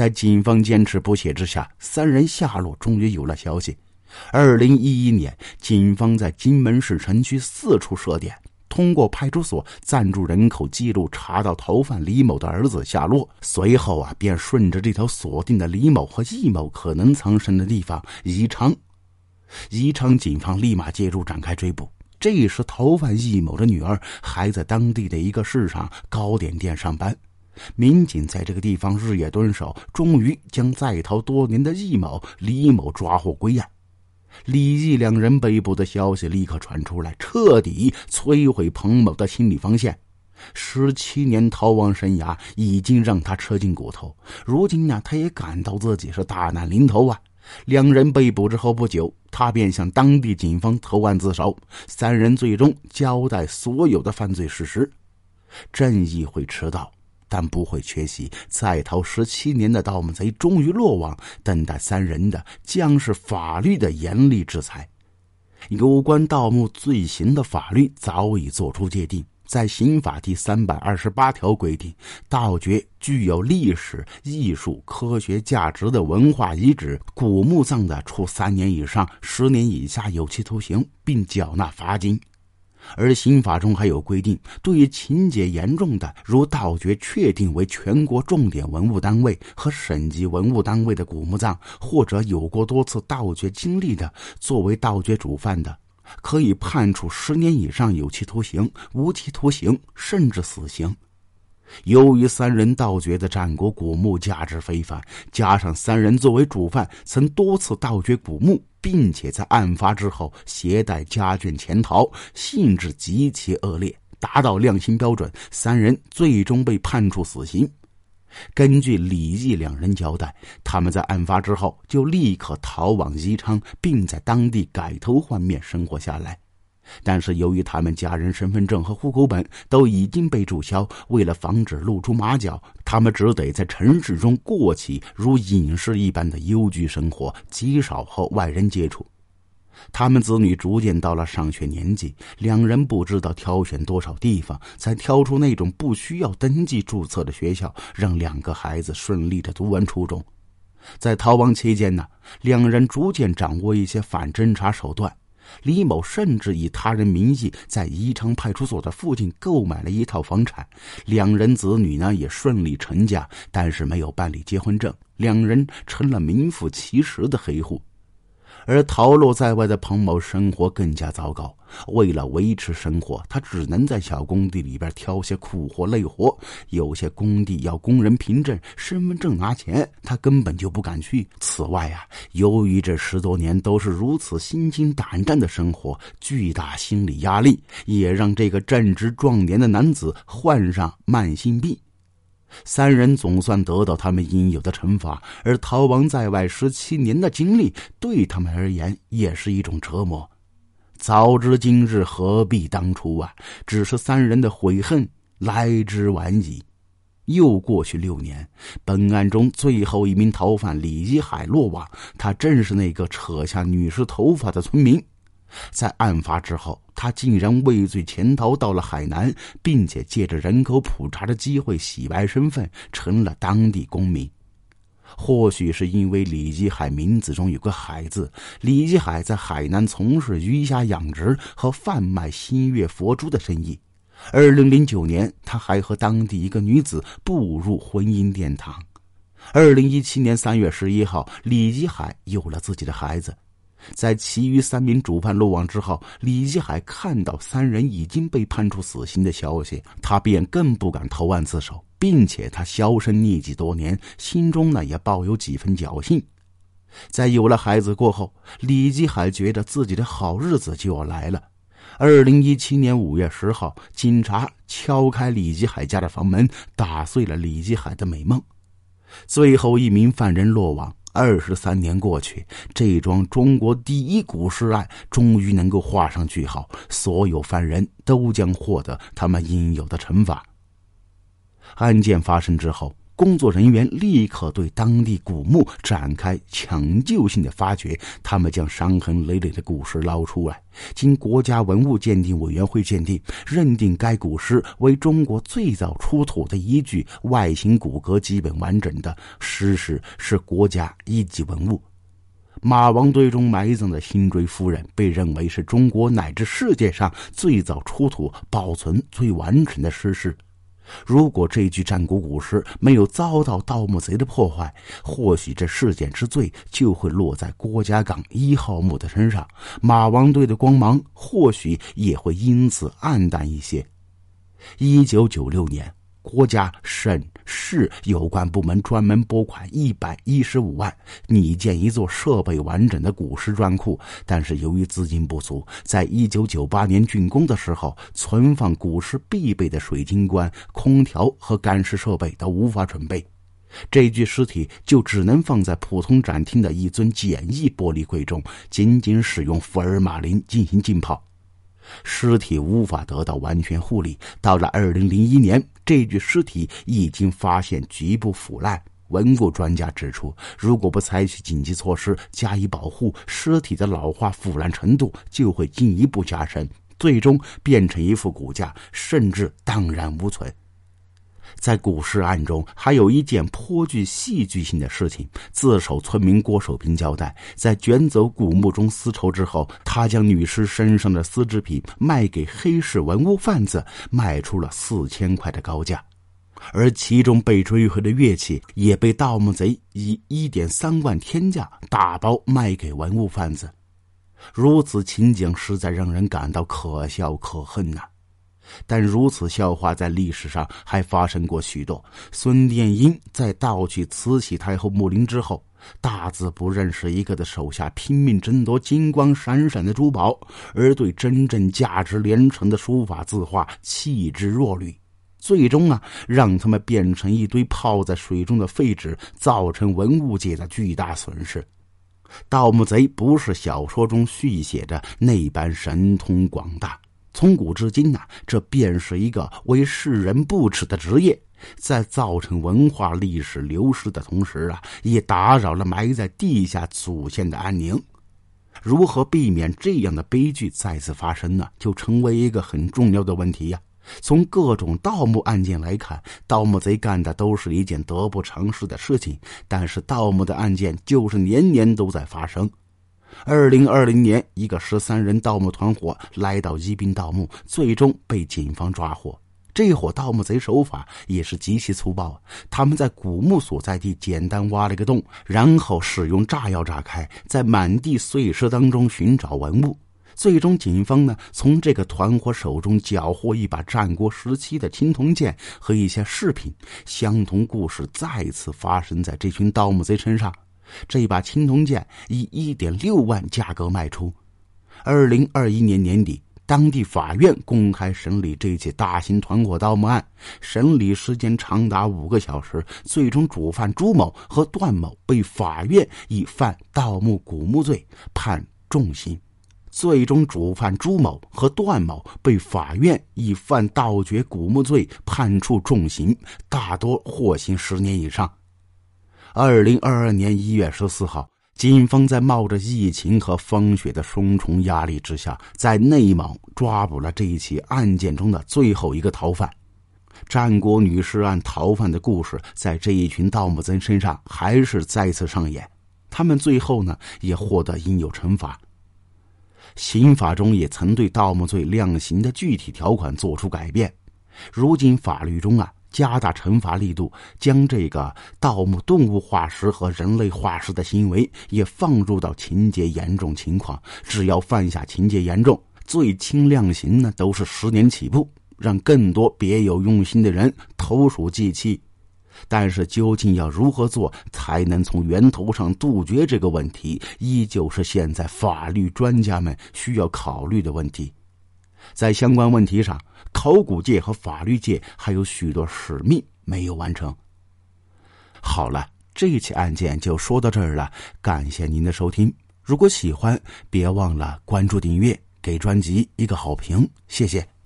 在警方坚持不懈之下，三人下落终于有了消息。二零一一年，警方在金门市城区四处设点，通过派出所暂住人口记录查到逃犯李某的儿子下落。随后啊，便顺着这条锁定的李某和易某可能藏身的地方宜昌。宜昌警方立马介入展开追捕。这时，逃犯易某的女儿还在当地的一个市场糕点店上班。民警在这个地方日夜蹲守，终于将在逃多年的易某、李某抓获归案。李易两人被捕的消息立刻传出来，彻底摧毁彭某的心理防线。十七年逃亡生涯已经让他吃尽骨头，如今呢，他也感到自己是大难临头啊。两人被捕之后不久，他便向当地警方投案自首。三人最终交代所有的犯罪事实。正义会迟到。但不会缺席。在逃十七年的盗墓贼终于落网，等待三人的将是法律的严厉制裁。有关盗墓罪行的法律早已作出界定，在刑法第三百二十八条规定，盗掘具有历史、艺术、科学价值的文化遗址、古墓葬的，处三年以上十年以下有期徒刑，并缴纳罚金。而刑法中还有规定，对于情节严重的，如盗掘确定为全国重点文物单位和省级文物单位的古墓葬，或者有过多次盗掘经历的，作为盗掘主犯的，可以判处十年以上有期徒刑、无期徒刑，甚至死刑。由于三人盗掘的战国古墓价值非凡，加上三人作为主犯曾多次盗掘古墓，并且在案发之后携带家眷潜逃，性质极其恶劣，达到量刑标准，三人最终被判处死刑。根据李毅两人交代，他们在案发之后就立刻逃往宜昌，并在当地改头换面生活下来。但是由于他们家人身份证和户口本都已经被注销，为了防止露出马脚，他们只得在城市中过起如隐士一般的幽居生活，极少和外人接触。他们子女逐渐到了上学年纪，两人不知道挑选多少地方，才挑出那种不需要登记注册的学校，让两个孩子顺利的读完初中。在逃亡期间呢，两人逐渐掌握一些反侦查手段。李某甚至以他人名义在宜昌派出所的附近购买了一套房产，两人子女呢也顺利成家，但是没有办理结婚证，两人成了名副其实的黑户。而逃落在外的彭某生活更加糟糕。为了维持生活，他只能在小工地里边挑些苦活累活。有些工地要工人凭证、身份证拿钱，他根本就不敢去。此外啊，由于这十多年都是如此心惊胆战的生活，巨大心理压力也让这个正值壮年的男子患上慢性病。三人总算得到他们应有的惩罚，而逃亡在外十七年的经历对他们而言也是一种折磨。早知今日何必当初啊！只是三人的悔恨来之晚矣。又过去六年，本案中最后一名逃犯李一海落网，他正是那个扯下女尸头发的村民。在案发之后，他竟然畏罪潜逃到了海南，并且借着人口普查的机会洗白身份，成了当地公民。或许是因为李继海名字中有个“海”字，李继海在海南从事鱼虾养殖和贩卖新月佛珠的生意。二零零九年，他还和当地一个女子步入婚姻殿堂。二零一七年三月十一号，李继海有了自己的孩子。在其余三名主犯落网之后，李继海看到三人已经被判处死刑的消息，他便更不敢投案自首，并且他销声匿迹多年，心中呢也抱有几分侥幸。在有了孩子过后，李继海觉得自己的好日子就要来了。二零一七年五月十号，警察敲开李继海家的房门，打碎了李继海的美梦。最后一名犯人落网。二十三年过去，这桩中国第一古尸案终于能够画上句号，所有犯人都将获得他们应有的惩罚。案件发生之后，工作人员立刻对当地古墓展开抢救性的发掘，他们将伤痕累累的古尸捞出来，经国家文物鉴定委员会鉴定，认定该古尸为中国最早出土的一具外形骨骼基本完整的尸尸，是国家一级文物。马王堆中埋葬的辛追夫人被认为是中国乃至世界上最早出土、保存最完整的尸尸。如果这具战国古尸没有遭到盗墓贼的破坏，或许这事件之罪就会落在郭家岗一号墓的身上，马王堆的光芒或许也会因此暗淡一些。一九九六年。国家、省、市有关部门专门拨款一百一十五万，拟建一座设备完整的古尸专库。但是由于资金不足，在一九九八年竣工的时候，存放古尸必备的水晶棺、空调和干尸设备都无法准备，这具尸体就只能放在普通展厅的一尊简易玻璃柜中，仅仅使用福尔马林进行浸泡。尸体无法得到完全护理。到了二零零一年，这具尸体已经发现局部腐烂。文物专家指出，如果不采取紧急措施加以保护，尸体的老化腐烂程度就会进一步加深，最终变成一副骨架，甚至荡然无存。在古尸案中，还有一件颇具戏剧性的事情。自首村民郭守平交代，在卷走古墓中丝绸之后，他将女尸身上的丝织品卖给黑市文物贩子，卖出了四千块的高价。而其中被追回的乐器，也被盗墓贼以一点三万天价打包卖给文物贩子。如此情景，实在让人感到可笑可恨呐。但如此笑话在历史上还发生过许多。孙殿英在盗取慈禧太后墓陵之后，大字不认识一个的手下拼命争夺金光闪闪的珠宝，而对真正价值连城的书法字画弃之若履，最终啊，让他们变成一堆泡在水中的废纸，造成文物界的巨大损失。盗墓贼不是小说中续写的那般神通广大。从古至今呐，这便是一个为世人不耻的职业，在造成文化历史流失的同时啊，也打扰了埋在地下祖先的安宁。如何避免这样的悲剧再次发生呢？就成为一个很重要的问题呀。从各种盗墓案件来看，盗墓贼干的都是一件得不偿失的事情，但是盗墓的案件就是年年都在发生。二零二零年，一个十三人盗墓团伙来到宜宾盗墓，最终被警方抓获。这伙盗墓贼手法也是极其粗暴，他们在古墓所在地简单挖了个洞，然后使用炸药炸开，在满地碎尸当中寻找文物。最终，警方呢从这个团伙手中缴获一把战国时期的青铜剑和一些饰品。相同故事再次发生在这群盗墓贼身上。这把青铜剑以一点六万价格卖出。二零二一年年底，当地法院公开审理这起大型团伙盗墓案，审理时间长达五个小时。最终，主犯朱某和段某被法院以犯盗墓古墓罪判重刑。最终，主犯朱某和段某被法院以犯盗掘古墓罪判处重刑，大多获刑十年以上。二零二二年一月十四号，警方在冒着疫情和风雪的双重压力之下，在内蒙抓捕了这一起案件中的最后一个逃犯。战国女尸案逃犯的故事，在这一群盗墓贼身上还是再次上演。他们最后呢，也获得应有惩罚。刑法中也曾对盗墓罪量刑的具体条款作出改变。如今法律中啊。加大惩罚力度，将这个盗墓动物化石和人类化石的行为也放入到情节严重情况。只要犯下情节严重，最轻量刑呢都是十年起步，让更多别有用心的人投鼠忌器。但是，究竟要如何做才能从源头上杜绝这个问题，依旧是现在法律专家们需要考虑的问题。在相关问题上。考古界和法律界还有许多使命没有完成。好了，这起案件就说到这儿了，感谢您的收听。如果喜欢，别忘了关注、订阅，给专辑一个好评，谢谢。